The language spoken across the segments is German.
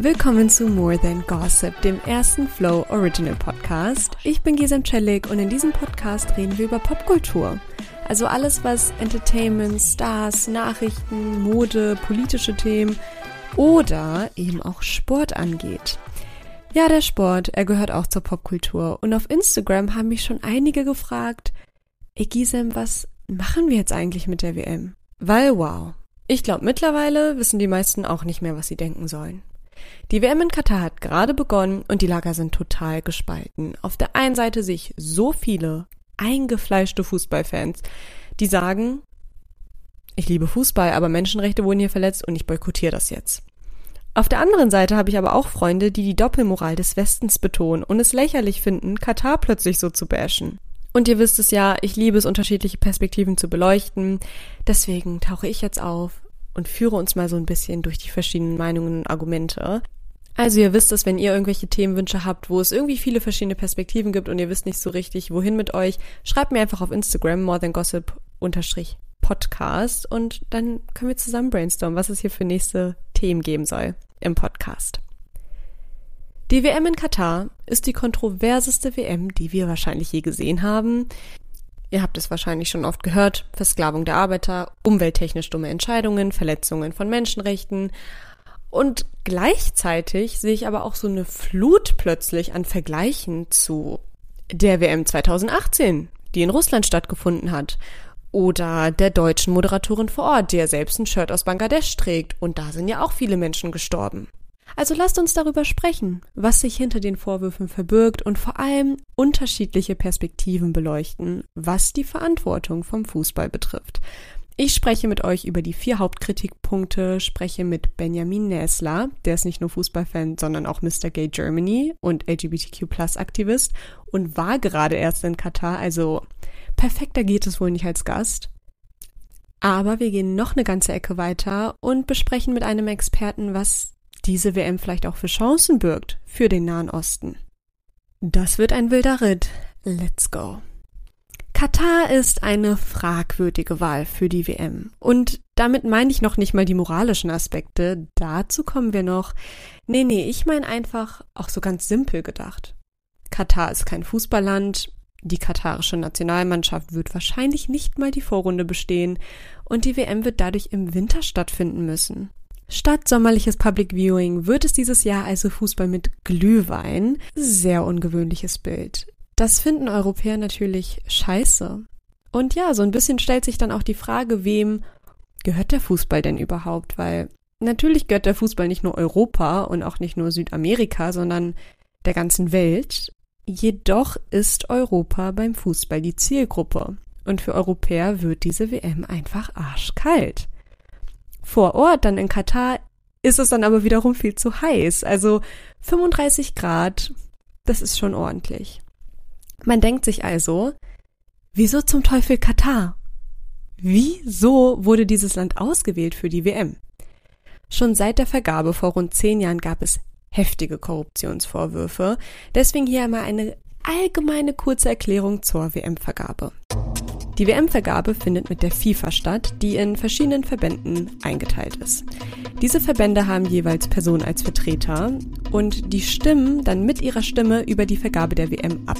Willkommen zu More Than Gossip, dem ersten Flow Original Podcast. Ich bin Gisem Celik und in diesem Podcast reden wir über Popkultur. Also alles, was Entertainment, Stars, Nachrichten, Mode, politische Themen oder eben auch Sport angeht. Ja, der Sport, er gehört auch zur Popkultur. Und auf Instagram haben mich schon einige gefragt, ey Gisem, was machen wir jetzt eigentlich mit der WM? Weil wow. Ich glaube, mittlerweile wissen die meisten auch nicht mehr, was sie denken sollen. Die WM in Katar hat gerade begonnen und die Lager sind total gespalten. Auf der einen Seite sehe ich so viele eingefleischte Fußballfans, die sagen, ich liebe Fußball, aber Menschenrechte wurden hier verletzt und ich boykottiere das jetzt. Auf der anderen Seite habe ich aber auch Freunde, die die Doppelmoral des Westens betonen und es lächerlich finden, Katar plötzlich so zu bashen. Und ihr wisst es ja, ich liebe es, unterschiedliche Perspektiven zu beleuchten. Deswegen tauche ich jetzt auf und führe uns mal so ein bisschen durch die verschiedenen Meinungen und Argumente. Also ihr wisst es, wenn ihr irgendwelche Themenwünsche habt, wo es irgendwie viele verschiedene Perspektiven gibt und ihr wisst nicht so richtig, wohin mit euch, schreibt mir einfach auf Instagram more than gossip unterstrich Podcast und dann können wir zusammen brainstormen, was es hier für nächste Themen geben soll im Podcast. Die WM in Katar ist die kontroverseste WM, die wir wahrscheinlich je gesehen haben. Ihr habt es wahrscheinlich schon oft gehört. Versklavung der Arbeiter, umwelttechnisch dumme Entscheidungen, Verletzungen von Menschenrechten. Und gleichzeitig sehe ich aber auch so eine Flut plötzlich an Vergleichen zu der WM 2018, die in Russland stattgefunden hat. Oder der deutschen Moderatorin vor Ort, der selbst ein Shirt aus Bangladesch trägt. Und da sind ja auch viele Menschen gestorben. Also lasst uns darüber sprechen, was sich hinter den Vorwürfen verbirgt und vor allem unterschiedliche Perspektiven beleuchten, was die Verantwortung vom Fußball betrifft. Ich spreche mit euch über die vier Hauptkritikpunkte, spreche mit Benjamin Näsler, der ist nicht nur Fußballfan, sondern auch Mr. Gay Germany und LGBTQ Plus Aktivist und war gerade erst in Katar, also perfekter geht es wohl nicht als Gast. Aber wir gehen noch eine ganze Ecke weiter und besprechen mit einem Experten, was diese WM vielleicht auch für Chancen birgt für den Nahen Osten. Das wird ein wilder Ritt. Let's go. Katar ist eine fragwürdige Wahl für die WM. Und damit meine ich noch nicht mal die moralischen Aspekte. Dazu kommen wir noch. Nee, nee, ich meine einfach auch so ganz simpel gedacht. Katar ist kein Fußballland. Die katarische Nationalmannschaft wird wahrscheinlich nicht mal die Vorrunde bestehen und die WM wird dadurch im Winter stattfinden müssen. Statt sommerliches Public Viewing wird es dieses Jahr also Fußball mit Glühwein. Sehr ungewöhnliches Bild. Das finden Europäer natürlich scheiße. Und ja, so ein bisschen stellt sich dann auch die Frage, wem gehört der Fußball denn überhaupt? Weil natürlich gehört der Fußball nicht nur Europa und auch nicht nur Südamerika, sondern der ganzen Welt. Jedoch ist Europa beim Fußball die Zielgruppe. Und für Europäer wird diese WM einfach arschkalt vor Ort, dann in Katar, ist es dann aber wiederum viel zu heiß. Also 35 Grad, das ist schon ordentlich. Man denkt sich also, wieso zum Teufel Katar? Wieso wurde dieses Land ausgewählt für die WM? Schon seit der Vergabe vor rund zehn Jahren gab es heftige Korruptionsvorwürfe. Deswegen hier einmal eine allgemeine kurze Erklärung zur WM-Vergabe. Die WM-Vergabe findet mit der FIFA statt, die in verschiedenen Verbänden eingeteilt ist. Diese Verbände haben jeweils Personen als Vertreter und die stimmen dann mit ihrer Stimme über die Vergabe der WM ab.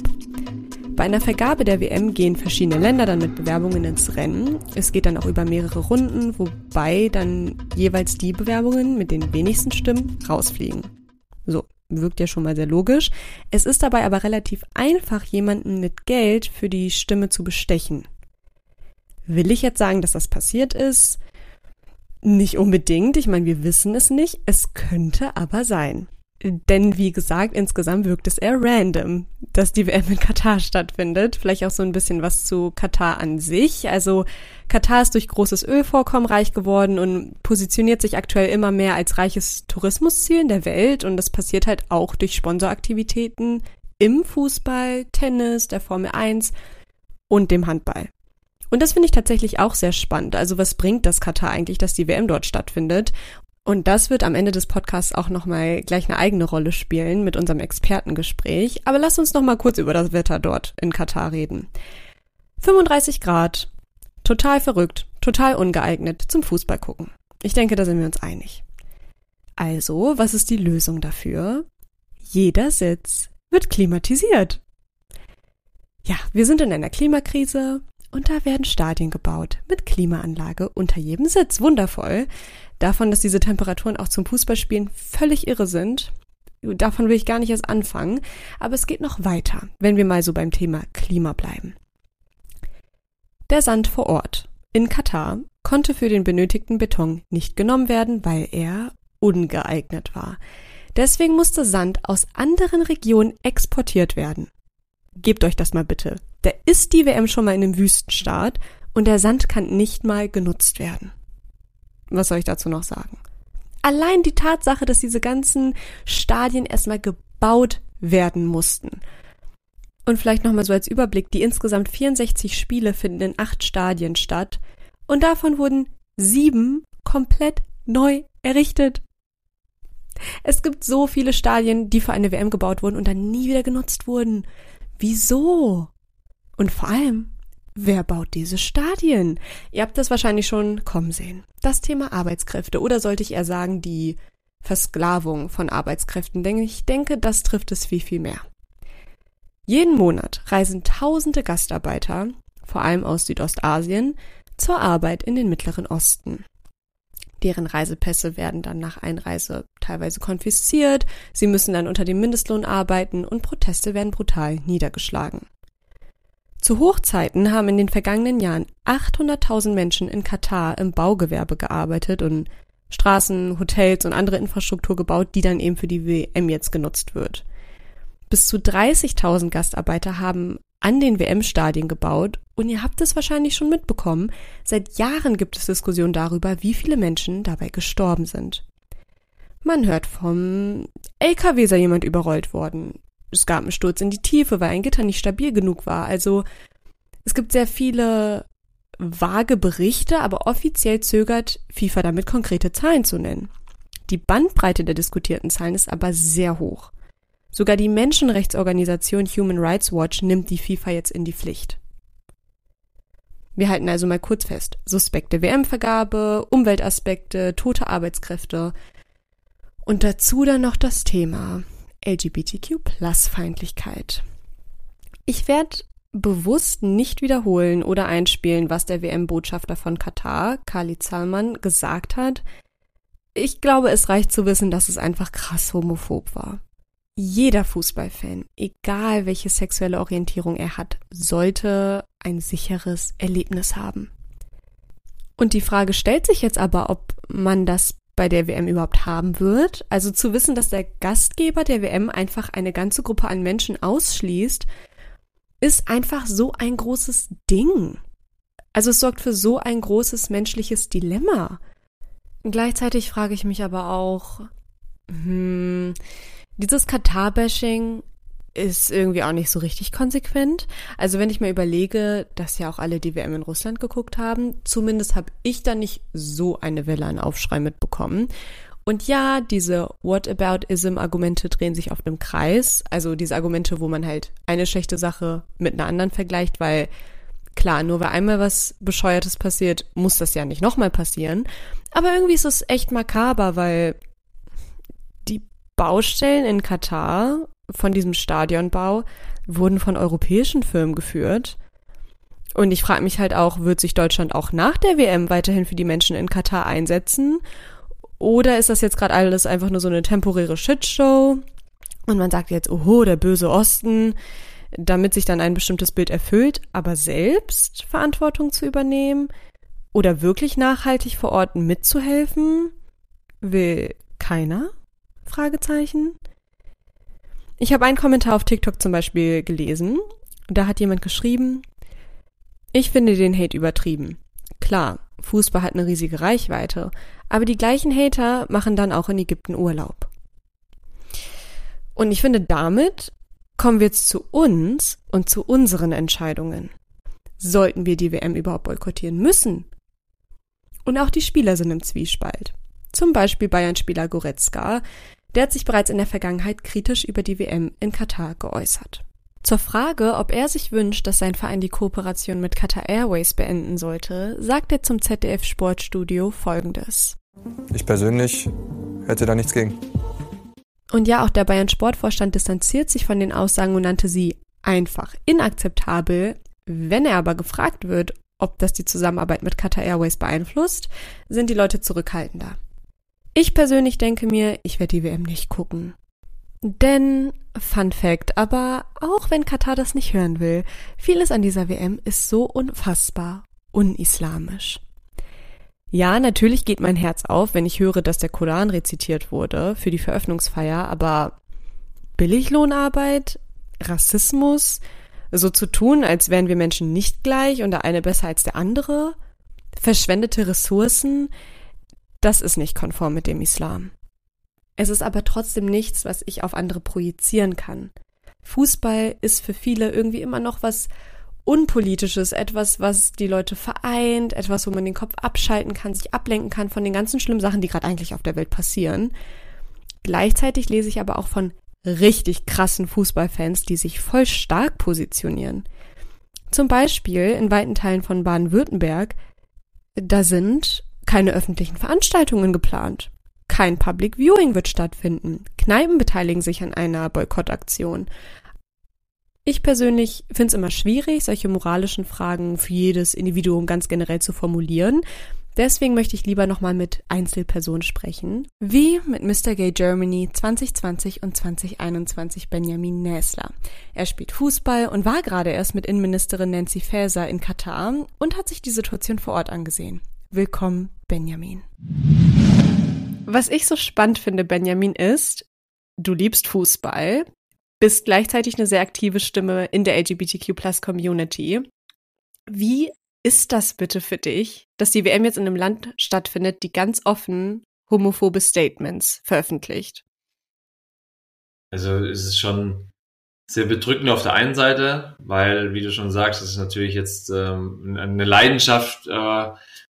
Bei einer Vergabe der WM gehen verschiedene Länder dann mit Bewerbungen ins Rennen. Es geht dann auch über mehrere Runden, wobei dann jeweils die Bewerbungen mit den wenigsten Stimmen rausfliegen. So, wirkt ja schon mal sehr logisch. Es ist dabei aber relativ einfach, jemanden mit Geld für die Stimme zu bestechen. Will ich jetzt sagen, dass das passiert ist? Nicht unbedingt. Ich meine, wir wissen es nicht. Es könnte aber sein. Denn wie gesagt, insgesamt wirkt es eher random, dass die WM in Katar stattfindet. Vielleicht auch so ein bisschen was zu Katar an sich. Also Katar ist durch großes Ölvorkommen reich geworden und positioniert sich aktuell immer mehr als reiches Tourismusziel in der Welt. Und das passiert halt auch durch Sponsoraktivitäten im Fußball, Tennis, der Formel 1 und dem Handball. Und das finde ich tatsächlich auch sehr spannend. Also was bringt das Katar eigentlich, dass die WM dort stattfindet? Und das wird am Ende des Podcasts auch nochmal gleich eine eigene Rolle spielen mit unserem Expertengespräch. Aber lass uns nochmal kurz über das Wetter dort in Katar reden. 35 Grad. Total verrückt. Total ungeeignet zum Fußball gucken. Ich denke, da sind wir uns einig. Also, was ist die Lösung dafür? Jeder Sitz wird klimatisiert. Ja, wir sind in einer Klimakrise und da werden Stadien gebaut mit Klimaanlage unter jedem Sitz. Wundervoll. Davon, dass diese Temperaturen auch zum Fußballspielen völlig irre sind. Davon will ich gar nicht erst anfangen. Aber es geht noch weiter, wenn wir mal so beim Thema Klima bleiben. Der Sand vor Ort in Katar konnte für den benötigten Beton nicht genommen werden, weil er ungeeignet war. Deswegen musste Sand aus anderen Regionen exportiert werden. Gebt euch das mal bitte. Da ist die WM schon mal in einem Wüstenstaat und der Sand kann nicht mal genutzt werden. Was soll ich dazu noch sagen? Allein die Tatsache, dass diese ganzen Stadien erstmal gebaut werden mussten. Und vielleicht nochmal so als Überblick, die insgesamt 64 Spiele finden in acht Stadien statt und davon wurden sieben komplett neu errichtet. Es gibt so viele Stadien, die für eine WM gebaut wurden und dann nie wieder genutzt wurden. Wieso? Und vor allem, wer baut diese Stadien? Ihr habt das wahrscheinlich schon kommen sehen. Das Thema Arbeitskräfte oder sollte ich eher sagen, die Versklavung von Arbeitskräften, denn ich denke, das trifft es viel, viel mehr. Jeden Monat reisen tausende Gastarbeiter, vor allem aus Südostasien, zur Arbeit in den Mittleren Osten. Deren Reisepässe werden dann nach Einreise teilweise konfisziert, sie müssen dann unter dem Mindestlohn arbeiten und Proteste werden brutal niedergeschlagen. Zu Hochzeiten haben in den vergangenen Jahren 800.000 Menschen in Katar im Baugewerbe gearbeitet und Straßen, Hotels und andere Infrastruktur gebaut, die dann eben für die WM jetzt genutzt wird. Bis zu 30.000 Gastarbeiter haben an den WM-Stadien gebaut und ihr habt es wahrscheinlich schon mitbekommen, seit Jahren gibt es Diskussionen darüber, wie viele Menschen dabei gestorben sind. Man hört vom LKW sei jemand überrollt worden. Es gab einen Sturz in die Tiefe, weil ein Gitter nicht stabil genug war. Also es gibt sehr viele vage Berichte, aber offiziell zögert FIFA damit konkrete Zahlen zu nennen. Die Bandbreite der diskutierten Zahlen ist aber sehr hoch. Sogar die Menschenrechtsorganisation Human Rights Watch nimmt die FIFA jetzt in die Pflicht. Wir halten also mal kurz fest. Suspekte WM-Vergabe, Umweltaspekte, tote Arbeitskräfte. Und dazu dann noch das Thema LGBTQ-Plus-Feindlichkeit. Ich werde bewusst nicht wiederholen oder einspielen, was der WM-Botschafter von Katar, Khalid Salman, gesagt hat. Ich glaube, es reicht zu wissen, dass es einfach krass homophob war. Jeder Fußballfan, egal welche sexuelle Orientierung er hat, sollte ein sicheres Erlebnis haben. Und die Frage stellt sich jetzt aber, ob man das bei der WM überhaupt haben wird. Also zu wissen, dass der Gastgeber der WM einfach eine ganze Gruppe an Menschen ausschließt, ist einfach so ein großes Ding. Also es sorgt für so ein großes menschliches Dilemma. Gleichzeitig frage ich mich aber auch, hm, dieses Katar-Bashing ist irgendwie auch nicht so richtig konsequent. Also wenn ich mir überlege, dass ja auch alle die WM in Russland geguckt haben, zumindest habe ich da nicht so eine Welle an Aufschrei mitbekommen. Und ja, diese Whataboutism-Argumente drehen sich auf einem Kreis. Also diese Argumente, wo man halt eine schlechte Sache mit einer anderen vergleicht, weil klar, nur weil einmal was Bescheuertes passiert, muss das ja nicht nochmal passieren. Aber irgendwie ist es echt makaber, weil Baustellen in Katar von diesem Stadionbau wurden von europäischen Firmen geführt. Und ich frage mich halt auch, wird sich Deutschland auch nach der WM weiterhin für die Menschen in Katar einsetzen? Oder ist das jetzt gerade alles einfach nur so eine temporäre Shitshow? Und man sagt jetzt, oho, der böse Osten, damit sich dann ein bestimmtes Bild erfüllt, aber selbst Verantwortung zu übernehmen oder wirklich nachhaltig vor Ort mitzuhelfen, will keiner? Fragezeichen. Ich habe einen Kommentar auf TikTok zum Beispiel gelesen. Da hat jemand geschrieben, ich finde den Hate übertrieben. Klar, Fußball hat eine riesige Reichweite, aber die gleichen Hater machen dann auch in Ägypten Urlaub. Und ich finde, damit kommen wir jetzt zu uns und zu unseren Entscheidungen. Sollten wir die WM überhaupt boykottieren müssen? Und auch die Spieler sind im Zwiespalt. Zum Beispiel Bayern-Spieler Goretzka, der hat sich bereits in der Vergangenheit kritisch über die WM in Katar geäußert. Zur Frage, ob er sich wünscht, dass sein Verein die Kooperation mit Qatar Airways beenden sollte, sagt er zum ZDF Sportstudio Folgendes. Ich persönlich hätte da nichts gegen. Und ja, auch der Bayern Sportvorstand distanziert sich von den Aussagen und nannte sie einfach inakzeptabel. Wenn er aber gefragt wird, ob das die Zusammenarbeit mit Qatar Airways beeinflusst, sind die Leute zurückhaltender. Ich persönlich denke mir, ich werde die WM nicht gucken. Denn, Fun Fact, aber auch wenn Katar das nicht hören will, vieles an dieser WM ist so unfassbar unislamisch. Ja, natürlich geht mein Herz auf, wenn ich höre, dass der Koran rezitiert wurde für die Veröffnungsfeier, aber Billiglohnarbeit, Rassismus, so zu tun, als wären wir Menschen nicht gleich und der eine besser als der andere, verschwendete Ressourcen, das ist nicht konform mit dem Islam. Es ist aber trotzdem nichts, was ich auf andere projizieren kann. Fußball ist für viele irgendwie immer noch was Unpolitisches, etwas, was die Leute vereint, etwas, wo man den Kopf abschalten kann, sich ablenken kann von den ganzen schlimmen Sachen, die gerade eigentlich auf der Welt passieren. Gleichzeitig lese ich aber auch von richtig krassen Fußballfans, die sich voll stark positionieren. Zum Beispiel in weiten Teilen von Baden-Württemberg, da sind keine öffentlichen Veranstaltungen geplant. Kein Public Viewing wird stattfinden. Kneipen beteiligen sich an einer Boykottaktion. Ich persönlich finde es immer schwierig, solche moralischen Fragen für jedes Individuum ganz generell zu formulieren. Deswegen möchte ich lieber nochmal mit Einzelpersonen sprechen, wie mit Mr. Gay Germany 2020 und 2021 Benjamin Näsler. Er spielt Fußball und war gerade erst mit Innenministerin Nancy Faeser in Katar und hat sich die Situation vor Ort angesehen. Willkommen, Benjamin. Was ich so spannend finde, Benjamin, ist, du liebst Fußball, bist gleichzeitig eine sehr aktive Stimme in der LGBTQ-Plus-Community. Wie ist das bitte für dich, dass die WM jetzt in einem Land stattfindet, die ganz offen homophobe Statements veröffentlicht? Also es ist schon sehr bedrückend auf der einen Seite, weil, wie du schon sagst, es ist natürlich jetzt ähm, eine Leidenschaft, äh,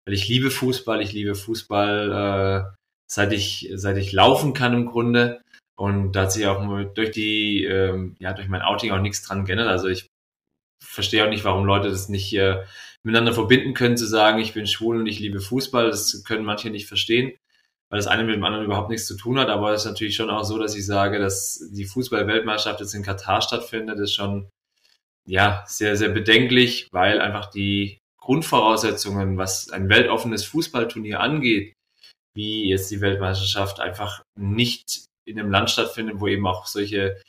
weil ich liebe Fußball, ich liebe Fußball äh, seit ich, seit ich laufen kann im Grunde. Und da hat sich auch durch die, ähm, ja, durch mein Outing auch nichts dran geändert. Also ich verstehe auch nicht, warum Leute das nicht äh, miteinander verbinden können, zu sagen, ich bin schwul und ich liebe Fußball. Das können manche nicht verstehen, weil das eine mit dem anderen überhaupt nichts zu tun hat. Aber es ist natürlich schon auch so, dass ich sage, dass die Fußball-Weltmeisterschaft jetzt in Katar stattfindet, ist schon ja sehr, sehr bedenklich, weil einfach die Grundvoraussetzungen, was ein weltoffenes Fußballturnier angeht, wie jetzt die Weltmeisterschaft einfach nicht in einem Land stattfindet, wo eben auch solche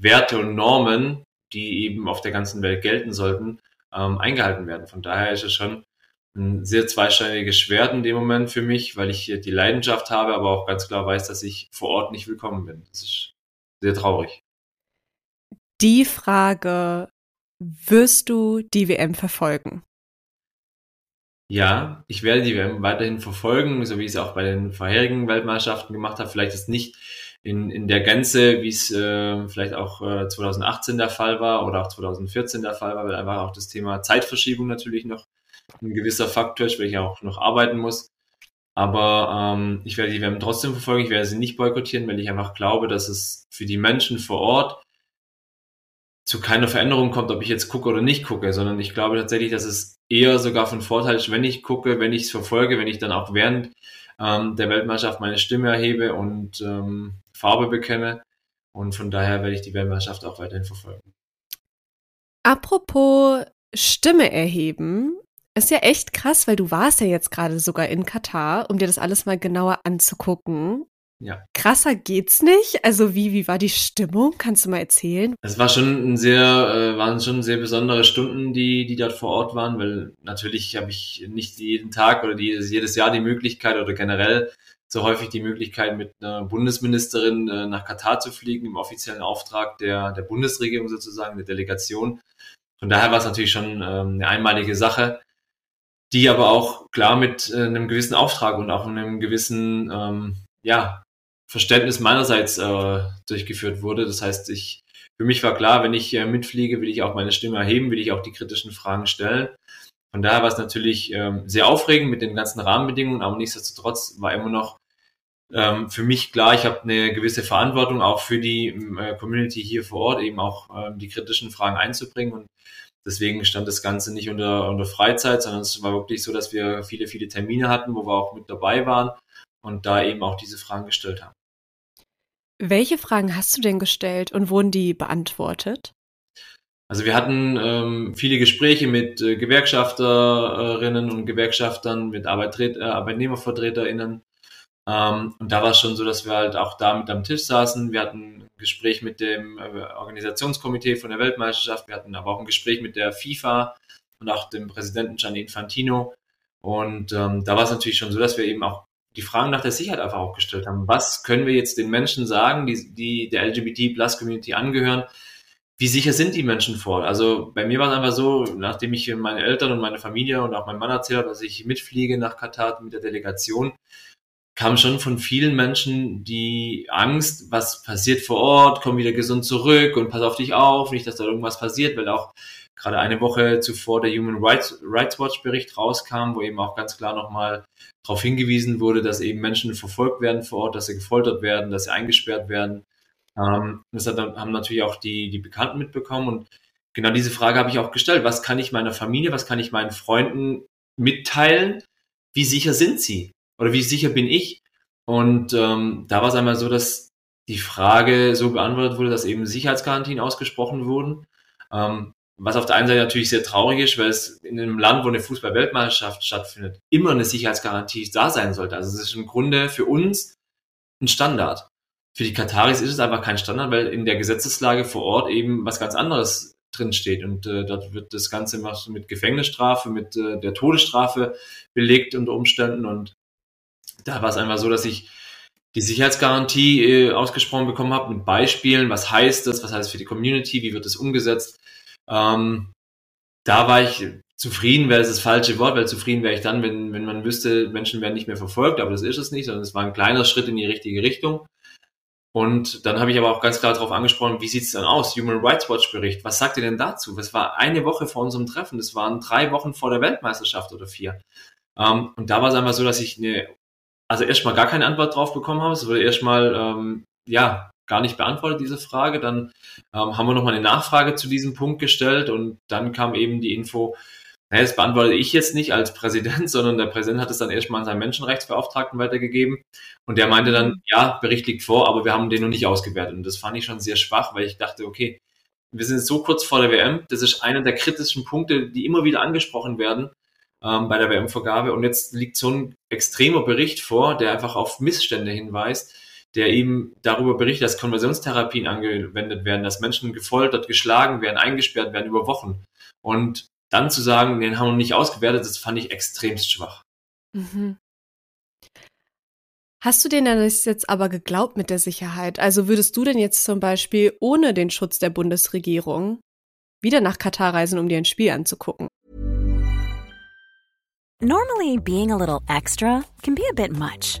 Werte und Normen, die eben auf der ganzen Welt gelten sollten, ähm, eingehalten werden. Von daher ist es schon ein sehr zweischneidiges Schwert in dem Moment für mich, weil ich die Leidenschaft habe, aber auch ganz klar weiß, dass ich vor Ort nicht willkommen bin. Das ist sehr traurig. Die Frage, wirst du die WM verfolgen? Ja, ich werde die WM weiterhin verfolgen, so wie ich es auch bei den vorherigen Weltmeisterschaften gemacht habe. Vielleicht ist nicht in, in der Gänze, wie es äh, vielleicht auch äh, 2018 der Fall war oder auch 2014 der Fall war, weil einfach auch das Thema Zeitverschiebung natürlich noch ein gewisser Faktor ist, ich auch noch arbeiten muss. Aber ähm, ich werde die WM trotzdem verfolgen. Ich werde sie nicht boykottieren, weil ich einfach glaube, dass es für die Menschen vor Ort zu keiner Veränderung kommt, ob ich jetzt gucke oder nicht gucke, sondern ich glaube tatsächlich, dass es eher sogar von Vorteil ist, wenn ich gucke, wenn ich es verfolge, wenn ich dann auch während ähm, der Weltmeisterschaft meine Stimme erhebe und ähm, Farbe bekenne. Und von daher werde ich die Weltmeisterschaft auch weiterhin verfolgen. Apropos Stimme erheben, ist ja echt krass, weil du warst ja jetzt gerade sogar in Katar, um dir das alles mal genauer anzugucken. Ja. Krasser geht's nicht. Also wie, wie war die Stimmung? Kannst du mal erzählen? Es war schon ein sehr, äh, waren schon sehr besondere Stunden, die, die dort vor Ort waren, weil natürlich habe ich nicht jeden Tag oder die, jedes Jahr die Möglichkeit oder generell so häufig die Möglichkeit, mit einer Bundesministerin äh, nach Katar zu fliegen, im offiziellen Auftrag der, der Bundesregierung sozusagen, der Delegation. Von daher war es natürlich schon ähm, eine einmalige Sache, die aber auch klar mit äh, einem gewissen Auftrag und auch einem gewissen ähm, ja, Verständnis meinerseits äh, durchgeführt wurde. Das heißt, ich, für mich war klar, wenn ich äh, mitfliege, will ich auch meine Stimme erheben, will ich auch die kritischen Fragen stellen. Von daher war es natürlich ähm, sehr aufregend mit den ganzen Rahmenbedingungen, aber nichtsdestotrotz war immer noch ähm, für mich klar, ich habe eine gewisse Verantwortung auch für die äh, Community hier vor Ort, eben auch äh, die kritischen Fragen einzubringen. Und deswegen stand das Ganze nicht unter, unter Freizeit, sondern es war wirklich so, dass wir viele, viele Termine hatten, wo wir auch mit dabei waren und da eben auch diese Fragen gestellt haben. Welche Fragen hast du denn gestellt und wurden die beantwortet? Also wir hatten ähm, viele Gespräche mit äh, Gewerkschafterinnen und Gewerkschaftern, mit Arbeitret äh, ArbeitnehmervertreterInnen. Ähm, und da war es schon so, dass wir halt auch da mit am Tisch saßen. Wir hatten ein Gespräch mit dem äh, Organisationskomitee von der Weltmeisterschaft. Wir hatten aber auch ein Gespräch mit der FIFA und auch dem Präsidenten Gianni Infantino. Und ähm, da war es natürlich schon so, dass wir eben auch die Fragen nach der Sicherheit einfach auch gestellt haben. Was können wir jetzt den Menschen sagen, die, die der LGBT-Plus-Community angehören? Wie sicher sind die Menschen vor? Also bei mir war es einfach so, nachdem ich meine Eltern und meine Familie und auch mein Mann erzählt habe, dass ich mitfliege nach Katar mit der Delegation, kam schon von vielen Menschen die Angst, was passiert vor Ort, komm wieder gesund zurück und pass auf dich auf, nicht, dass da irgendwas passiert, weil auch gerade eine Woche zuvor der Human Rights, Rights Watch Bericht rauskam, wo eben auch ganz klar nochmal darauf hingewiesen wurde, dass eben Menschen verfolgt werden vor Ort, dass sie gefoltert werden, dass sie eingesperrt werden. Ähm, das hat, haben natürlich auch die, die Bekannten mitbekommen und genau diese Frage habe ich auch gestellt. Was kann ich meiner Familie, was kann ich meinen Freunden mitteilen? Wie sicher sind sie? Oder wie sicher bin ich? Und ähm, da war es einmal so, dass die Frage so beantwortet wurde, dass eben Sicherheitsgarantien ausgesprochen wurden. Ähm, was auf der einen Seite natürlich sehr traurig ist, weil es in einem Land, wo eine Fußball-Weltmeisterschaft stattfindet, immer eine Sicherheitsgarantie da sein sollte. Also es ist im Grunde für uns ein Standard. Für die Kataris ist es einfach kein Standard, weil in der Gesetzeslage vor Ort eben was ganz anderes drin steht. Und äh, dort wird das Ganze mit Gefängnisstrafe, mit äh, der Todesstrafe belegt unter Umständen. Und da war es einfach so, dass ich die Sicherheitsgarantie äh, ausgesprochen bekommen habe mit Beispielen. Was heißt das? Was heißt für die Community? Wie wird das umgesetzt? Ähm, da war ich zufrieden, wäre das das falsche Wort, weil zufrieden wäre ich dann, wenn, wenn man wüsste, Menschen werden nicht mehr verfolgt, aber das ist es nicht, sondern es war ein kleiner Schritt in die richtige Richtung. Und dann habe ich aber auch ganz klar darauf angesprochen, wie sieht es dann aus? Human Rights Watch Bericht, was sagt ihr denn dazu? Das war eine Woche vor unserem Treffen, das waren drei Wochen vor der Weltmeisterschaft oder vier. Ähm, und da war es einfach so, dass ich eine, also erstmal gar keine Antwort drauf bekommen habe. Es wurde erstmal, ähm, ja, gar nicht beantwortet, diese Frage. Dann ähm, haben wir nochmal eine Nachfrage zu diesem Punkt gestellt und dann kam eben die Info, naja, das beantworte ich jetzt nicht als Präsident, sondern der Präsident hat es dann erstmal an seinen Menschenrechtsbeauftragten weitergegeben und der meinte dann, ja, Bericht liegt vor, aber wir haben den noch nicht ausgewertet. Und das fand ich schon sehr schwach, weil ich dachte, okay, wir sind so kurz vor der WM, das ist einer der kritischen Punkte, die immer wieder angesprochen werden ähm, bei der WM-Vergabe und jetzt liegt so ein extremer Bericht vor, der einfach auf Missstände hinweist der eben darüber berichtet, dass Konversionstherapien angewendet werden, dass Menschen gefoltert, geschlagen werden, eingesperrt werden über Wochen. Und dann zu sagen, den haben wir nicht ausgewertet, das fand ich extremst schwach. Mhm. Hast du denn das jetzt aber geglaubt mit der Sicherheit? Also würdest du denn jetzt zum Beispiel ohne den Schutz der Bundesregierung wieder nach Katar reisen, um dir ein Spiel anzugucken? Normally being a little extra can be a bit much.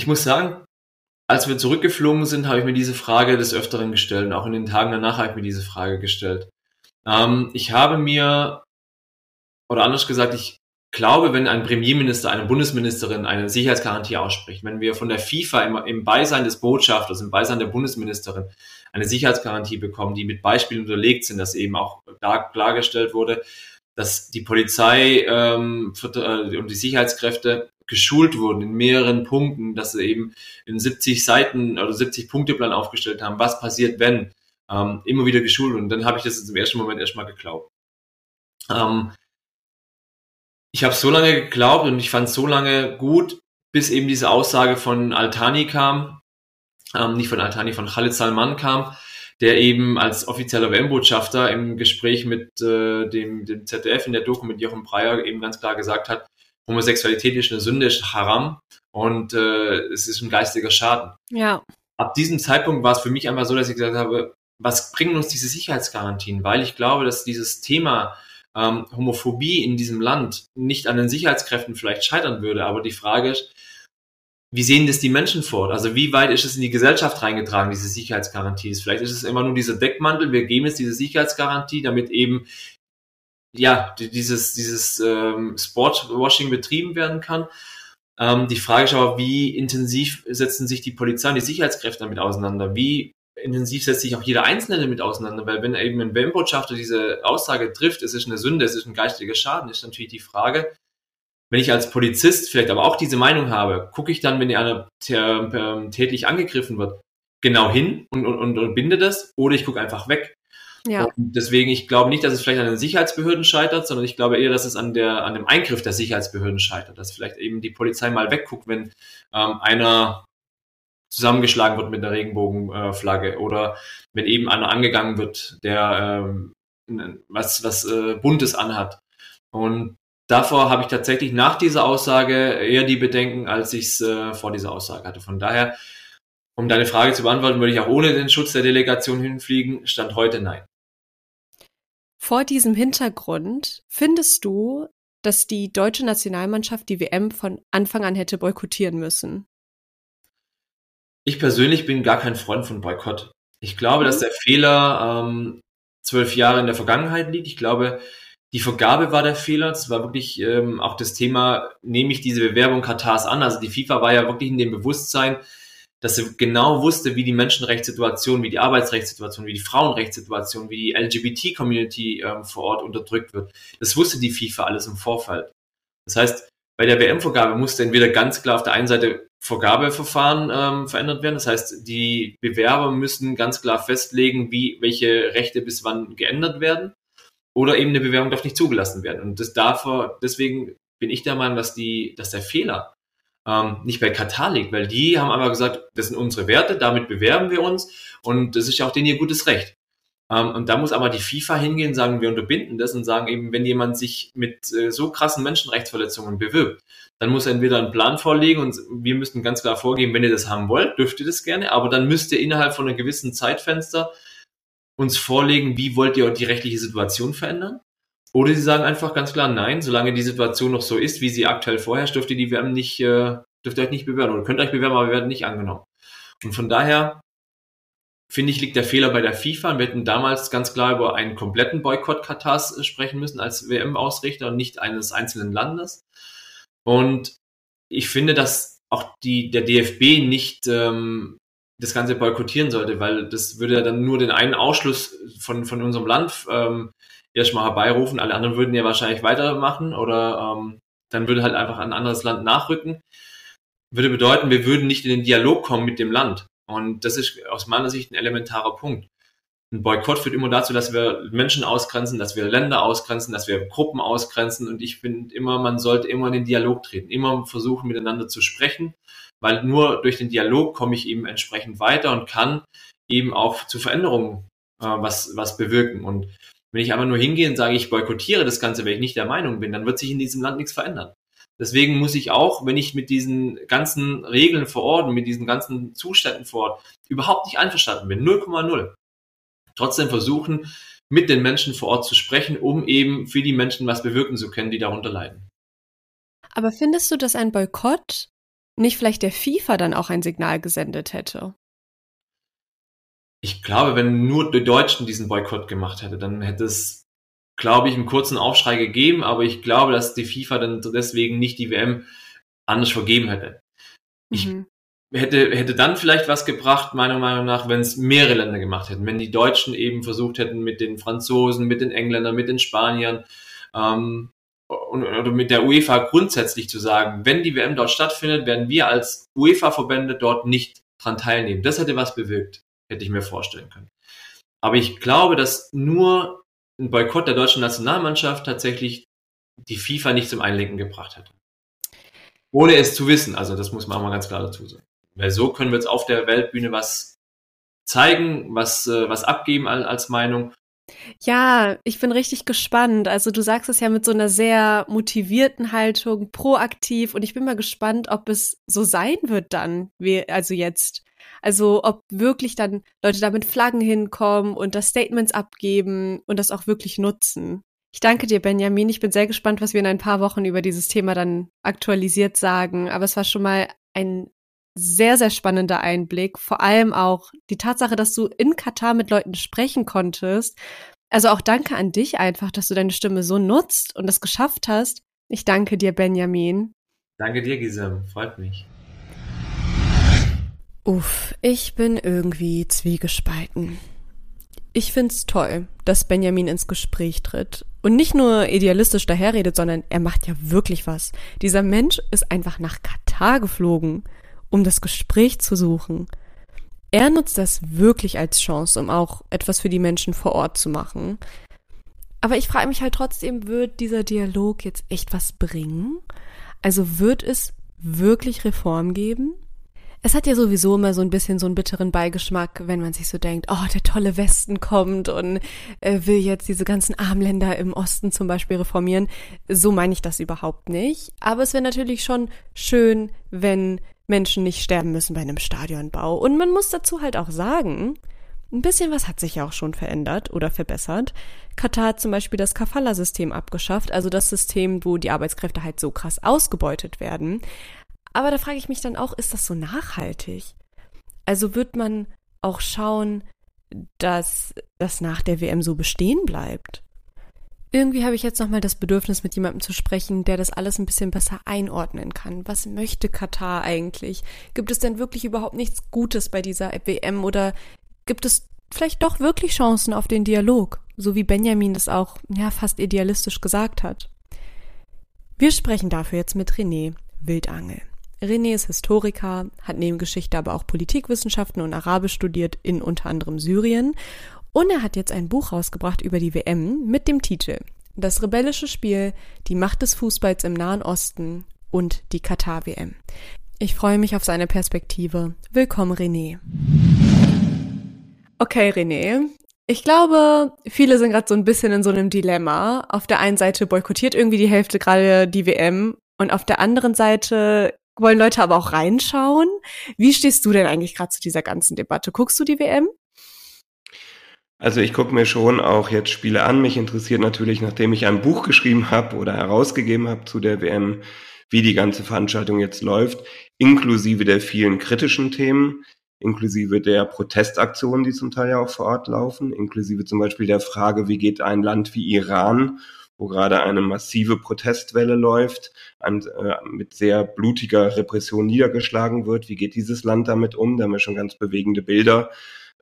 Ich muss sagen, als wir zurückgeflogen sind, habe ich mir diese Frage des Öfteren gestellt und auch in den Tagen danach habe ich mir diese Frage gestellt. Ähm, ich habe mir, oder anders gesagt, ich glaube, wenn ein Premierminister, eine Bundesministerin eine Sicherheitsgarantie ausspricht, wenn wir von der FIFA im, im Beisein des Botschafters, im Beisein der Bundesministerin eine Sicherheitsgarantie bekommen, die mit Beispielen unterlegt sind, dass eben auch klar, klargestellt wurde, dass die Polizei ähm, äh, und die Sicherheitskräfte geschult wurden in mehreren Punkten, dass sie eben in 70 Seiten oder 70 Punkteplan aufgestellt haben, was passiert, wenn, ähm, immer wieder geschult und dann habe ich das jetzt im ersten Moment erstmal geglaubt. Ähm, ich habe so lange geglaubt und ich fand es so lange gut, bis eben diese Aussage von Altani kam, ähm, nicht von Altani, von Khalid Salman kam, der eben als offizieller WM-Botschafter im Gespräch mit äh, dem, dem ZDF in der Doku mit Jochen Breyer eben ganz klar gesagt hat, Homosexualität ist eine Sünde, ist Haram und äh, es ist ein geistiger Schaden. Ja. Ab diesem Zeitpunkt war es für mich einmal so, dass ich gesagt habe, was bringen uns diese Sicherheitsgarantien? Weil ich glaube, dass dieses Thema ähm, Homophobie in diesem Land nicht an den Sicherheitskräften vielleicht scheitern würde, aber die Frage ist, wie sehen das die Menschen vor? Also wie weit ist es in die Gesellschaft reingetragen, diese Sicherheitsgaranties? Vielleicht ist es immer nur dieser Deckmantel, wir geben jetzt diese Sicherheitsgarantie, damit eben ja dieses, dieses ähm, Sportwashing betrieben werden kann. Ähm, die Frage ist aber, wie intensiv setzen sich die Polizei und die Sicherheitskräfte damit auseinander? Wie intensiv setzt sich auch jeder Einzelne damit auseinander? Weil wenn eben ein WM-Botschafter diese Aussage trifft, es ist eine Sünde, es ist ein geistiger Schaden, ist natürlich die Frage, wenn ich als Polizist vielleicht aber auch diese Meinung habe, gucke ich dann, wenn einer ähm, tätlich angegriffen wird, genau hin und, und, und binde das oder ich gucke einfach weg. Ja. Und deswegen, ich glaube nicht, dass es vielleicht an den Sicherheitsbehörden scheitert, sondern ich glaube eher, dass es an, der, an dem Eingriff der Sicherheitsbehörden scheitert, dass vielleicht eben die Polizei mal wegguckt, wenn ähm, einer zusammengeschlagen wird mit einer Regenbogenflagge äh, oder wenn eben einer angegangen wird, der ähm, was, was äh, Buntes anhat. Und davor habe ich tatsächlich nach dieser Aussage eher die Bedenken, als ich es äh, vor dieser Aussage hatte. Von daher, um deine Frage zu beantworten, würde ich auch ohne den Schutz der Delegation hinfliegen. Stand heute nein. Vor diesem Hintergrund findest du, dass die deutsche Nationalmannschaft die WM von Anfang an hätte boykottieren müssen? Ich persönlich bin gar kein Freund von Boykott. Ich glaube, dass mhm. der Fehler ähm, zwölf Jahre in der Vergangenheit liegt. Ich glaube, die Vergabe war der Fehler. Es war wirklich ähm, auch das Thema, nehme ich diese Bewerbung Katars an? Also die FIFA war ja wirklich in dem Bewusstsein, dass sie genau wusste, wie die Menschenrechtssituation, wie die Arbeitsrechtssituation, wie die Frauenrechtssituation, wie die LGBT-Community ähm, vor Ort unterdrückt wird. Das wusste die FIFA alles im Vorfeld. Das heißt, bei der WM-Vergabe musste entweder ganz klar auf der einen Seite Vergabeverfahren ähm, verändert werden. Das heißt, die Bewerber müssen ganz klar festlegen, wie welche Rechte bis wann geändert werden oder eben eine Bewerbung darf nicht zugelassen werden. Und das darf, deswegen bin ich der Meinung, dass die, dass der Fehler ähm, nicht bei Katar liegt, weil die haben einfach gesagt, das sind unsere Werte, damit bewerben wir uns und das ist ja auch denen ihr gutes Recht. Ähm, und da muss aber die FIFA hingehen, sagen wir unterbinden das und sagen eben, wenn jemand sich mit äh, so krassen Menschenrechtsverletzungen bewirbt, dann muss er entweder einen Plan vorlegen und wir müssen ganz klar vorgeben, wenn ihr das haben wollt, dürft ihr das gerne, aber dann müsst ihr innerhalb von einem gewissen Zeitfenster uns vorlegen, wie wollt ihr die rechtliche Situation verändern? Oder sie sagen einfach ganz klar, nein, solange die Situation noch so ist, wie sie aktuell vorherrscht, dürft ihr die WM nicht, äh, dürft ihr euch nicht bewerben oder könnt euch bewerben, aber wir werden nicht angenommen. Und von daher finde ich, liegt der Fehler bei der FIFA. Wir hätten damals ganz klar über einen kompletten Boykott Katars äh, sprechen müssen als WM-Ausrichter und nicht eines einzelnen Landes. Und ich finde, dass auch die, der DFB nicht ähm, das Ganze boykottieren sollte, weil das würde ja dann nur den einen Ausschluss von, von unserem Land ähm, erstmal herbeirufen. Alle anderen würden ja wahrscheinlich weitermachen oder ähm, dann würde halt einfach ein anderes Land nachrücken. Würde bedeuten, wir würden nicht in den Dialog kommen mit dem Land. Und das ist aus meiner Sicht ein elementarer Punkt. Ein Boykott führt immer dazu, dass wir Menschen ausgrenzen, dass wir Länder ausgrenzen, dass wir Gruppen ausgrenzen. Und ich finde immer, man sollte immer in den Dialog treten, immer versuchen, miteinander zu sprechen weil nur durch den Dialog komme ich eben entsprechend weiter und kann eben auch zu Veränderungen äh, was, was bewirken. Und wenn ich einfach nur hingehe und sage, ich boykottiere das Ganze, weil ich nicht der Meinung bin, dann wird sich in diesem Land nichts verändern. Deswegen muss ich auch, wenn ich mit diesen ganzen Regeln vor Ort, mit diesen ganzen Zuständen vor Ort überhaupt nicht einverstanden bin, 0,0, trotzdem versuchen, mit den Menschen vor Ort zu sprechen, um eben für die Menschen was bewirken zu können, die darunter leiden. Aber findest du, dass ein Boykott nicht vielleicht der FIFA dann auch ein Signal gesendet hätte? Ich glaube, wenn nur die Deutschen diesen Boykott gemacht hätte, dann hätte es, glaube ich, einen kurzen Aufschrei gegeben, aber ich glaube, dass die FIFA dann deswegen nicht die WM anders vergeben hätte. Ich mhm. hätte, hätte dann vielleicht was gebracht, meiner Meinung nach, wenn es mehrere Länder gemacht hätten. Wenn die Deutschen eben versucht hätten, mit den Franzosen, mit den Engländern, mit den Spaniern, ähm, oder mit der UEFA grundsätzlich zu sagen, wenn die WM dort stattfindet, werden wir als UEFA-Verbände dort nicht dran teilnehmen. Das hätte was bewirkt, hätte ich mir vorstellen können. Aber ich glaube, dass nur ein Boykott der deutschen Nationalmannschaft tatsächlich die FIFA nicht zum Einlenken gebracht hätte. Ohne es zu wissen. Also das muss man auch mal ganz klar dazu sagen. Weil so können wir jetzt auf der Weltbühne was zeigen, was, äh, was abgeben als Meinung ja, ich bin richtig gespannt. Also du sagst es ja mit so einer sehr motivierten Haltung, proaktiv und ich bin mal gespannt, ob es so sein wird dann, wie, also jetzt. Also ob wirklich dann Leute da mit Flaggen hinkommen und das Statements abgeben und das auch wirklich nutzen. Ich danke dir, Benjamin. Ich bin sehr gespannt, was wir in ein paar Wochen über dieses Thema dann aktualisiert sagen. Aber es war schon mal ein sehr, sehr spannender Einblick. Vor allem auch die Tatsache, dass du in Katar mit Leuten sprechen konntest. Also auch danke an dich einfach, dass du deine Stimme so nutzt und das geschafft hast. Ich danke dir, Benjamin. Danke dir, Gisem. Freut mich. Uff, ich bin irgendwie zwiegespalten. Ich find's toll, dass Benjamin ins Gespräch tritt und nicht nur idealistisch daherredet, sondern er macht ja wirklich was. Dieser Mensch ist einfach nach Katar geflogen, um das Gespräch zu suchen. Er nutzt das wirklich als Chance, um auch etwas für die Menschen vor Ort zu machen. Aber ich frage mich halt trotzdem, wird dieser Dialog jetzt echt was bringen? Also wird es wirklich Reform geben? Es hat ja sowieso immer so ein bisschen so einen bitteren Beigeschmack, wenn man sich so denkt, oh, der tolle Westen kommt und äh, will jetzt diese ganzen Armländer im Osten zum Beispiel reformieren. So meine ich das überhaupt nicht. Aber es wäre natürlich schon schön, wenn Menschen nicht sterben müssen bei einem Stadionbau. Und man muss dazu halt auch sagen, ein bisschen was hat sich ja auch schon verändert oder verbessert. Katar hat zum Beispiel das Kafala-System abgeschafft, also das System, wo die Arbeitskräfte halt so krass ausgebeutet werden. Aber da frage ich mich dann auch, ist das so nachhaltig? Also wird man auch schauen, dass das nach der WM so bestehen bleibt? Irgendwie habe ich jetzt nochmal das Bedürfnis, mit jemandem zu sprechen, der das alles ein bisschen besser einordnen kann. Was möchte Katar eigentlich? Gibt es denn wirklich überhaupt nichts Gutes bei dieser WM oder gibt es vielleicht doch wirklich Chancen auf den Dialog, so wie Benjamin es auch ja fast idealistisch gesagt hat? Wir sprechen dafür jetzt mit René Wildangel. René ist Historiker, hat neben Geschichte aber auch Politikwissenschaften und Arabisch studiert in unter anderem Syrien und er hat jetzt ein Buch rausgebracht über die WM mit dem Titel Das rebellische Spiel, die Macht des Fußballs im Nahen Osten und die Katar-WM. Ich freue mich auf seine Perspektive. Willkommen, René. Okay, René. Ich glaube, viele sind gerade so ein bisschen in so einem Dilemma. Auf der einen Seite boykottiert irgendwie die Hälfte gerade die WM und auf der anderen Seite wollen Leute aber auch reinschauen. Wie stehst du denn eigentlich gerade zu dieser ganzen Debatte? Guckst du die WM? Also ich gucke mir schon auch jetzt Spiele an. Mich interessiert natürlich, nachdem ich ein Buch geschrieben habe oder herausgegeben habe zu der WM, wie die ganze Veranstaltung jetzt läuft, inklusive der vielen kritischen Themen, inklusive der Protestaktionen, die zum Teil ja auch vor Ort laufen, inklusive zum Beispiel der Frage, wie geht ein Land wie Iran wo gerade eine massive Protestwelle läuft, und, äh, mit sehr blutiger Repression niedergeschlagen wird. Wie geht dieses Land damit um? Da haben wir schon ganz bewegende Bilder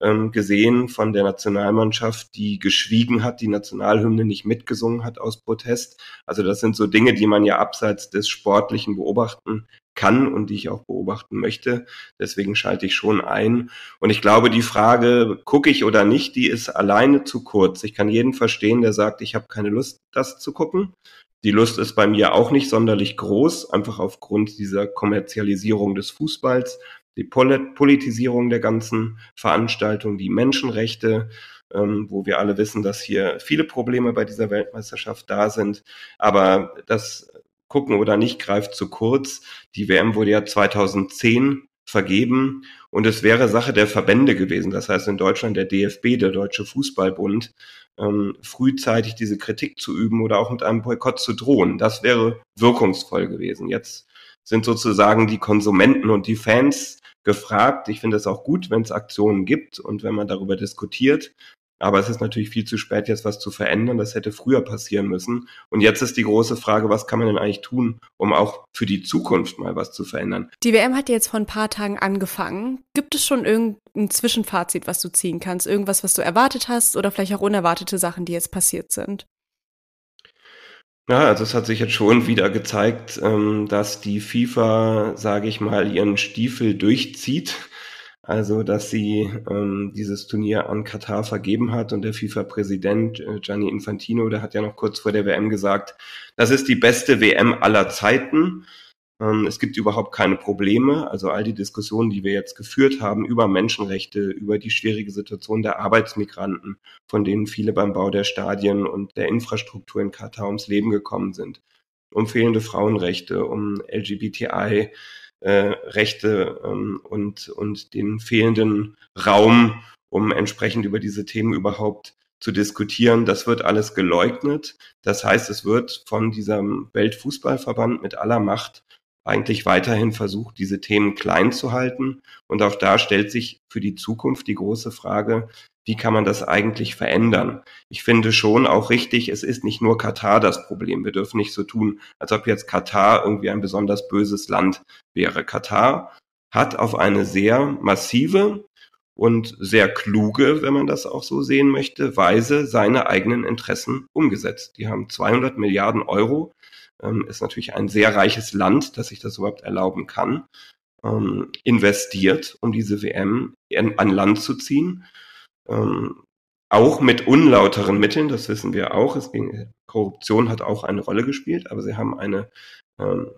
ähm, gesehen von der Nationalmannschaft, die geschwiegen hat, die Nationalhymne nicht mitgesungen hat aus Protest. Also das sind so Dinge, die man ja abseits des Sportlichen beobachten kann und die ich auch beobachten möchte. Deswegen schalte ich schon ein. Und ich glaube, die Frage, gucke ich oder nicht, die ist alleine zu kurz. Ich kann jeden verstehen, der sagt, ich habe keine Lust, das zu gucken. Die Lust ist bei mir auch nicht sonderlich groß, einfach aufgrund dieser Kommerzialisierung des Fußballs die Politisierung der ganzen Veranstaltung, die Menschenrechte, ähm, wo wir alle wissen, dass hier viele Probleme bei dieser Weltmeisterschaft da sind. Aber das Gucken oder nicht greift zu kurz. Die WM wurde ja 2010 vergeben und es wäre Sache der Verbände gewesen. Das heißt in Deutschland der DFB, der Deutsche Fußballbund, ähm, frühzeitig diese Kritik zu üben oder auch mit einem Boykott zu drohen. Das wäre wirkungsvoll gewesen. Jetzt sind sozusagen die Konsumenten und die Fans gefragt. Ich finde es auch gut, wenn es Aktionen gibt und wenn man darüber diskutiert. Aber es ist natürlich viel zu spät, jetzt was zu verändern. Das hätte früher passieren müssen. Und jetzt ist die große Frage, was kann man denn eigentlich tun, um auch für die Zukunft mal was zu verändern? Die WM hat jetzt vor ein paar Tagen angefangen. Gibt es schon irgendein Zwischenfazit, was du ziehen kannst? Irgendwas, was du erwartet hast oder vielleicht auch unerwartete Sachen, die jetzt passiert sind? Ja, also es hat sich jetzt schon wieder gezeigt, ähm, dass die FIFA, sage ich mal, ihren Stiefel durchzieht. Also, dass sie ähm, dieses Turnier an Katar vergeben hat und der FIFA-Präsident äh, Gianni Infantino, der hat ja noch kurz vor der WM gesagt, das ist die beste WM aller Zeiten. Ähm, es gibt überhaupt keine Probleme. Also all die Diskussionen, die wir jetzt geführt haben über Menschenrechte, über die schwierige Situation der Arbeitsmigranten, von denen viele beim Bau der Stadien und der Infrastruktur in Katar ums Leben gekommen sind, um fehlende Frauenrechte, um LGBTI. Äh, ähm, und, und den fehlenden Raum, um entsprechend über diese Themen überhaupt zu diskutieren. Das wird alles geleugnet. Das heißt, es wird von diesem Weltfußballverband mit aller Macht eigentlich weiterhin versucht, diese Themen klein zu halten. Und auch da stellt sich für die Zukunft die große Frage, wie kann man das eigentlich verändern? Ich finde schon auch richtig, es ist nicht nur Katar das Problem. Wir dürfen nicht so tun, als ob jetzt Katar irgendwie ein besonders böses Land wäre. Katar hat auf eine sehr massive und sehr kluge, wenn man das auch so sehen möchte, Weise seine eigenen Interessen umgesetzt. Die haben 200 Milliarden Euro, ähm, ist natürlich ein sehr reiches Land, dass sich das überhaupt erlauben kann, ähm, investiert, um diese WM an Land zu ziehen ähm, auch mit unlauteren Mitteln, das wissen wir auch. Es ging, Korruption hat auch eine Rolle gespielt, aber sie haben eine, ähm,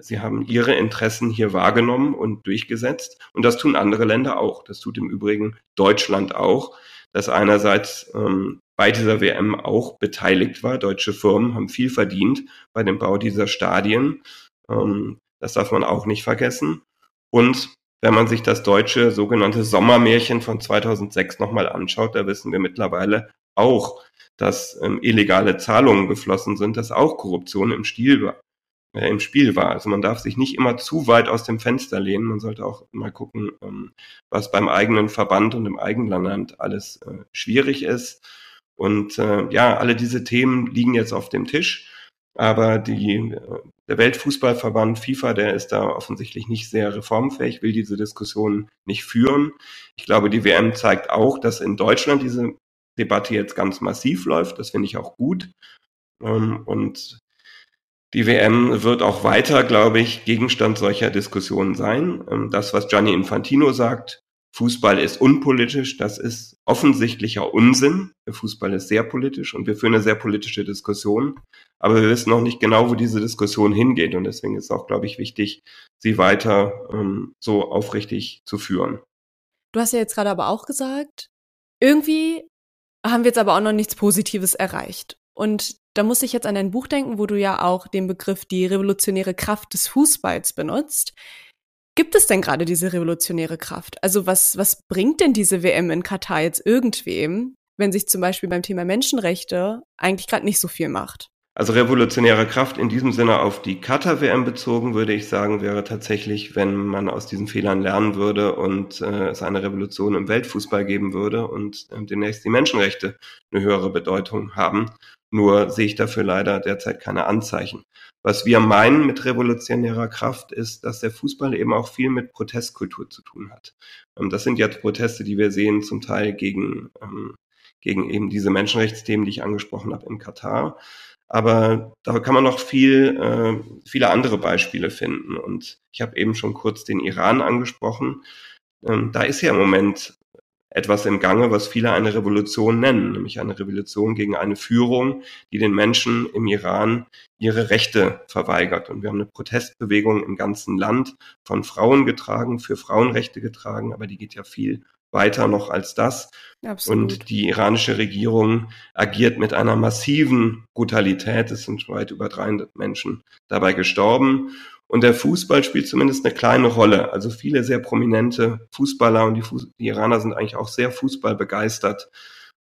sie haben ihre Interessen hier wahrgenommen und durchgesetzt. Und das tun andere Länder auch. Das tut im Übrigen Deutschland auch, das einerseits ähm, bei dieser WM auch beteiligt war. Deutsche Firmen haben viel verdient bei dem Bau dieser Stadien. Ähm, das darf man auch nicht vergessen. Und wenn man sich das deutsche sogenannte Sommermärchen von 2006 nochmal anschaut, da wissen wir mittlerweile auch, dass ähm, illegale Zahlungen geflossen sind, dass auch Korruption im Spiel war. Äh, im Spiel war. Also man darf sich nicht immer zu weit aus dem Fenster lehnen. Man sollte auch mal gucken, ähm, was beim eigenen Verband und im eigenen Land alles äh, schwierig ist. Und äh, ja, alle diese Themen liegen jetzt auf dem Tisch. Aber die, der Weltfußballverband FIFA, der ist da offensichtlich nicht sehr reformfähig, will diese Diskussion nicht führen. Ich glaube, die WM zeigt auch, dass in Deutschland diese Debatte jetzt ganz massiv läuft. Das finde ich auch gut. Ähm, und die WM wird auch weiter, glaube ich, Gegenstand solcher Diskussionen sein. Ähm, das, was Gianni Infantino sagt, Fußball ist unpolitisch, das ist offensichtlicher Unsinn. Der Fußball ist sehr politisch und wir führen eine sehr politische Diskussion. Aber wir wissen noch nicht genau, wo diese Diskussion hingeht. Und deswegen ist es auch, glaube ich, wichtig, sie weiter ähm, so aufrichtig zu führen. Du hast ja jetzt gerade aber auch gesagt, irgendwie haben wir jetzt aber auch noch nichts Positives erreicht. Und da muss ich jetzt an dein Buch denken, wo du ja auch den Begriff die revolutionäre Kraft des Fußballs benutzt. Gibt es denn gerade diese revolutionäre Kraft? Also was, was bringt denn diese WM in Katar jetzt irgendwem, wenn sich zum Beispiel beim Thema Menschenrechte eigentlich gerade nicht so viel macht? Also revolutionäre Kraft in diesem Sinne auf die Katar-WM bezogen, würde ich sagen, wäre tatsächlich, wenn man aus diesen Fehlern lernen würde und äh, es eine Revolution im Weltfußball geben würde und äh, demnächst die Menschenrechte eine höhere Bedeutung haben. Nur sehe ich dafür leider derzeit keine Anzeichen. Was wir meinen mit revolutionärer Kraft ist, dass der Fußball eben auch viel mit Protestkultur zu tun hat. Ähm, das sind jetzt Proteste, die wir sehen, zum Teil gegen, ähm, gegen eben diese Menschenrechtsthemen, die ich angesprochen habe in Katar. Aber da kann man noch viel, äh, viele andere Beispiele finden. Und ich habe eben schon kurz den Iran angesprochen. Ähm, da ist ja im Moment etwas im Gange, was viele eine Revolution nennen, nämlich eine Revolution gegen eine Führung, die den Menschen im Iran ihre Rechte verweigert. Und wir haben eine Protestbewegung im ganzen Land von Frauen getragen, für Frauenrechte getragen, aber die geht ja viel weiter noch als das. Absolut. Und die iranische Regierung agiert mit einer massiven Brutalität. Es sind weit über 300 Menschen dabei gestorben. Und der Fußball spielt zumindest eine kleine Rolle. Also viele sehr prominente Fußballer und die, Fuß die Iraner sind eigentlich auch sehr fußballbegeistert,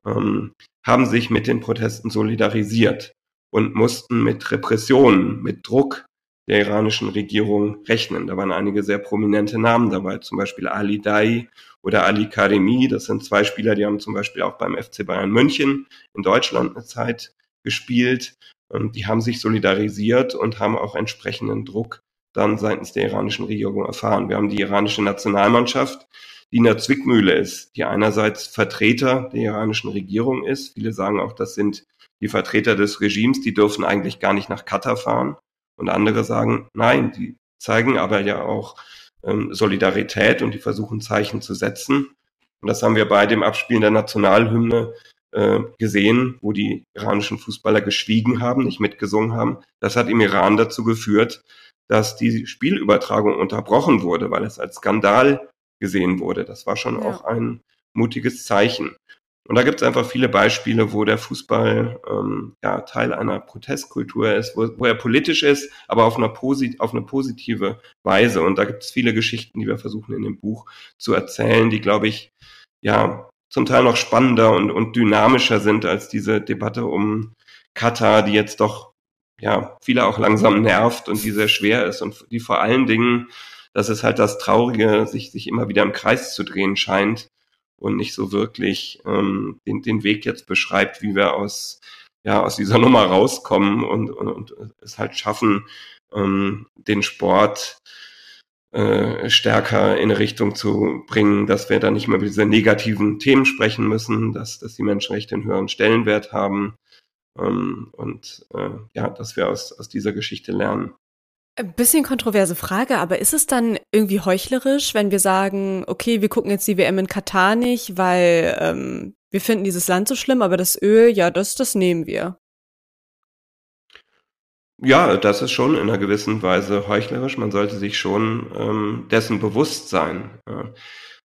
ähm, haben sich mit den Protesten solidarisiert und mussten mit Repressionen, mit Druck der iranischen Regierung rechnen. Da waren einige sehr prominente Namen dabei, zum Beispiel Ali Dai oder Ali Karimi. Das sind zwei Spieler, die haben zum Beispiel auch beim FC Bayern München in Deutschland eine Zeit gespielt. Und die haben sich solidarisiert und haben auch entsprechenden Druck dann seitens der iranischen Regierung erfahren. Wir haben die iranische Nationalmannschaft, die in der Zwickmühle ist, die einerseits Vertreter der iranischen Regierung ist. Viele sagen auch, das sind die Vertreter des Regimes, die dürfen eigentlich gar nicht nach Katar fahren. Und andere sagen, nein, die zeigen aber ja auch ähm, Solidarität und die versuchen Zeichen zu setzen. Und das haben wir bei dem Abspielen der Nationalhymne äh, gesehen, wo die iranischen Fußballer geschwiegen haben, nicht mitgesungen haben. Das hat im Iran dazu geführt, dass die Spielübertragung unterbrochen wurde, weil es als Skandal gesehen wurde. Das war schon ja. auch ein mutiges Zeichen. Und da gibt es einfach viele Beispiele, wo der Fußball ähm, ja, Teil einer Protestkultur ist, wo, wo er politisch ist, aber auf, einer posit auf eine positive Weise. Und da gibt es viele Geschichten, die wir versuchen in dem Buch zu erzählen, die, glaube ich, ja, zum Teil noch spannender und, und dynamischer sind als diese Debatte um Katar, die jetzt doch ja, viele auch langsam nervt und die sehr schwer ist und die vor allen Dingen, das ist halt das Traurige, sich, sich immer wieder im Kreis zu drehen scheint und nicht so wirklich ähm, den, den Weg jetzt beschreibt, wie wir aus, ja, aus dieser Nummer rauskommen und, und, und es halt schaffen, ähm, den Sport äh, stärker in eine Richtung zu bringen, dass wir da nicht mehr über diese negativen Themen sprechen müssen, dass, dass die Menschenrechte einen höheren Stellenwert haben ähm, und äh, ja, dass wir aus, aus dieser Geschichte lernen. Ein bisschen kontroverse Frage, aber ist es dann irgendwie heuchlerisch, wenn wir sagen, okay, wir gucken jetzt die WM in Katar nicht, weil ähm, wir finden dieses Land so schlimm, aber das Öl, ja, das, das nehmen wir. Ja, das ist schon in einer gewissen Weise heuchlerisch. Man sollte sich schon ähm, dessen bewusst sein. Ja.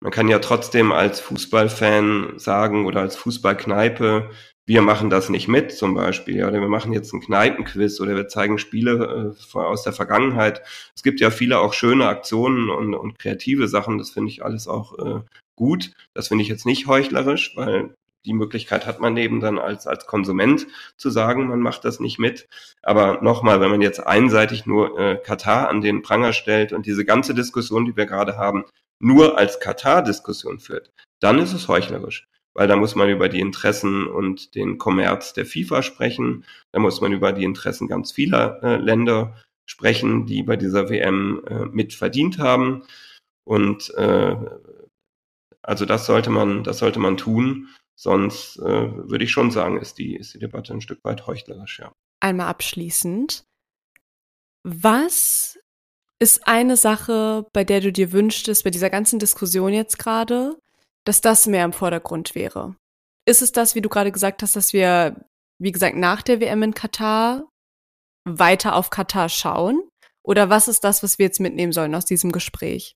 Man kann ja trotzdem als Fußballfan sagen oder als Fußballkneipe, wir machen das nicht mit zum Beispiel, oder wir machen jetzt einen Kneipenquiz oder wir zeigen Spiele äh, aus der Vergangenheit. Es gibt ja viele auch schöne Aktionen und, und kreative Sachen, das finde ich alles auch äh, gut. Das finde ich jetzt nicht heuchlerisch, weil die Möglichkeit hat man eben dann als, als Konsument zu sagen, man macht das nicht mit. Aber nochmal, wenn man jetzt einseitig nur äh, Katar an den Pranger stellt und diese ganze Diskussion, die wir gerade haben, nur als Katar-Diskussion führt, dann ist es heuchlerisch weil da muss man über die Interessen und den Kommerz der FIFA sprechen, da muss man über die Interessen ganz vieler äh, Länder sprechen, die bei dieser WM äh, mit verdient haben. Und äh, also das sollte man, das sollte man tun. Sonst äh, würde ich schon sagen, ist die, ist die Debatte ein Stück weit heuchlerisch, ja. Einmal abschließend. Was ist eine Sache, bei der du dir wünschtest, bei dieser ganzen Diskussion jetzt gerade, dass das mehr im Vordergrund wäre. Ist es das, wie du gerade gesagt hast, dass wir, wie gesagt, nach der WM in Katar weiter auf Katar schauen? Oder was ist das, was wir jetzt mitnehmen sollen aus diesem Gespräch?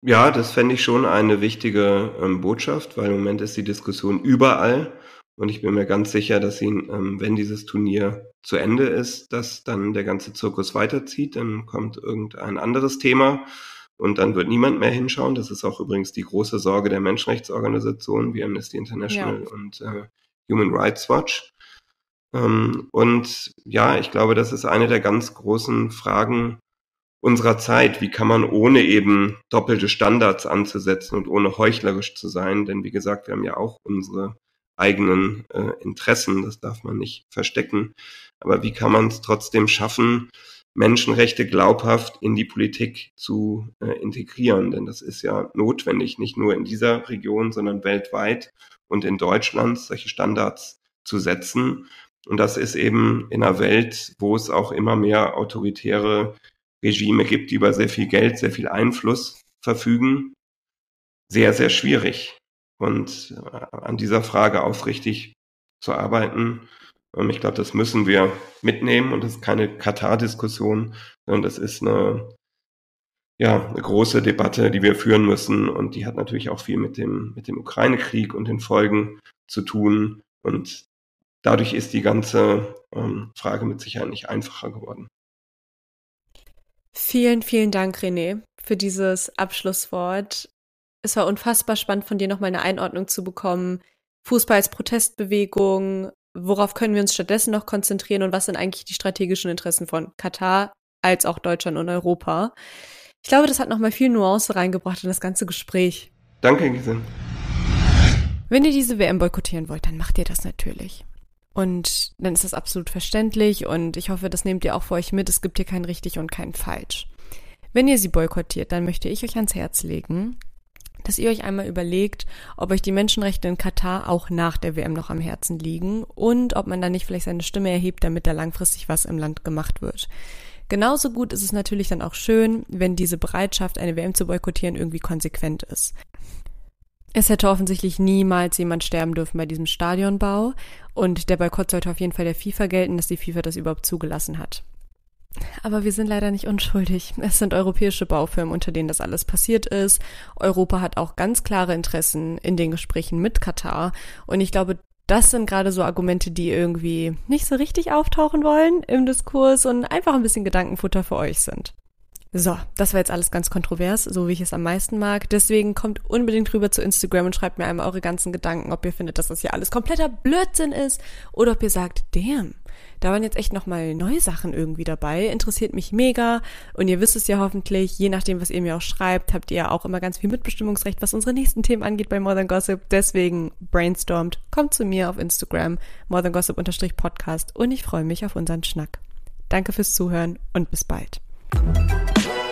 Ja, das fände ich schon eine wichtige ähm, Botschaft, weil im Moment ist die Diskussion überall. Und ich bin mir ganz sicher, dass sie, ähm, wenn dieses Turnier zu Ende ist, dass dann der ganze Zirkus weiterzieht. Dann kommt irgendein anderes Thema und dann wird niemand mehr hinschauen. Das ist auch übrigens die große Sorge der Menschenrechtsorganisationen wie Amnesty International ja. und äh, Human Rights Watch. Ähm, und ja, ich glaube, das ist eine der ganz großen Fragen unserer Zeit. Wie kann man ohne eben doppelte Standards anzusetzen und ohne heuchlerisch zu sein? Denn wie gesagt, wir haben ja auch unsere eigenen äh, Interessen. Das darf man nicht verstecken. Aber wie kann man es trotzdem schaffen, Menschenrechte glaubhaft in die Politik zu äh, integrieren. Denn das ist ja notwendig, nicht nur in dieser Region, sondern weltweit und in Deutschland solche Standards zu setzen. Und das ist eben in einer Welt, wo es auch immer mehr autoritäre Regime gibt, die über sehr viel Geld, sehr viel Einfluss verfügen, sehr, sehr schwierig. Und äh, an dieser Frage aufrichtig zu arbeiten, ich glaube, das müssen wir mitnehmen und das ist keine Katar-Diskussion, sondern das ist eine, ja, eine große Debatte, die wir führen müssen und die hat natürlich auch viel mit dem, mit dem Ukraine-Krieg und den Folgen zu tun und dadurch ist die ganze ähm, Frage mit Sicherheit nicht einfacher geworden. Vielen, vielen Dank, René, für dieses Abschlusswort. Es war unfassbar spannend, von dir nochmal eine Einordnung zu bekommen. Fußball als Protestbewegung, worauf können wir uns stattdessen noch konzentrieren und was sind eigentlich die strategischen Interessen von Katar als auch Deutschland und Europa. Ich glaube, das hat nochmal viel Nuance reingebracht in das ganze Gespräch. Danke, Giselle. Wenn ihr diese WM boykottieren wollt, dann macht ihr das natürlich. Und dann ist das absolut verständlich und ich hoffe, das nehmt ihr auch für euch mit. Es gibt hier kein richtig und kein falsch. Wenn ihr sie boykottiert, dann möchte ich euch ans Herz legen, dass ihr euch einmal überlegt, ob euch die Menschenrechte in Katar auch nach der WM noch am Herzen liegen und ob man da nicht vielleicht seine Stimme erhebt, damit da langfristig was im Land gemacht wird. Genauso gut ist es natürlich dann auch schön, wenn diese Bereitschaft, eine WM zu boykottieren, irgendwie konsequent ist. Es hätte offensichtlich niemals jemand sterben dürfen bei diesem Stadionbau und der Boykott sollte auf jeden Fall der FIFA gelten, dass die FIFA das überhaupt zugelassen hat. Aber wir sind leider nicht unschuldig. Es sind europäische Baufirmen, unter denen das alles passiert ist. Europa hat auch ganz klare Interessen in den Gesprächen mit Katar. Und ich glaube, das sind gerade so Argumente, die irgendwie nicht so richtig auftauchen wollen im Diskurs und einfach ein bisschen Gedankenfutter für euch sind. So, das war jetzt alles ganz kontrovers, so wie ich es am meisten mag. Deswegen kommt unbedingt rüber zu Instagram und schreibt mir einmal eure ganzen Gedanken, ob ihr findet, dass das hier alles kompletter Blödsinn ist oder ob ihr sagt, damn, da waren jetzt echt nochmal neue Sachen irgendwie dabei. Interessiert mich mega. Und ihr wisst es ja hoffentlich, je nachdem, was ihr mir auch schreibt, habt ihr ja auch immer ganz viel Mitbestimmungsrecht, was unsere nächsten Themen angeht bei More Than Gossip. Deswegen brainstormt, kommt zu mir auf Instagram, More Than Gossip Podcast und ich freue mich auf unseren Schnack. Danke fürs Zuhören und bis bald.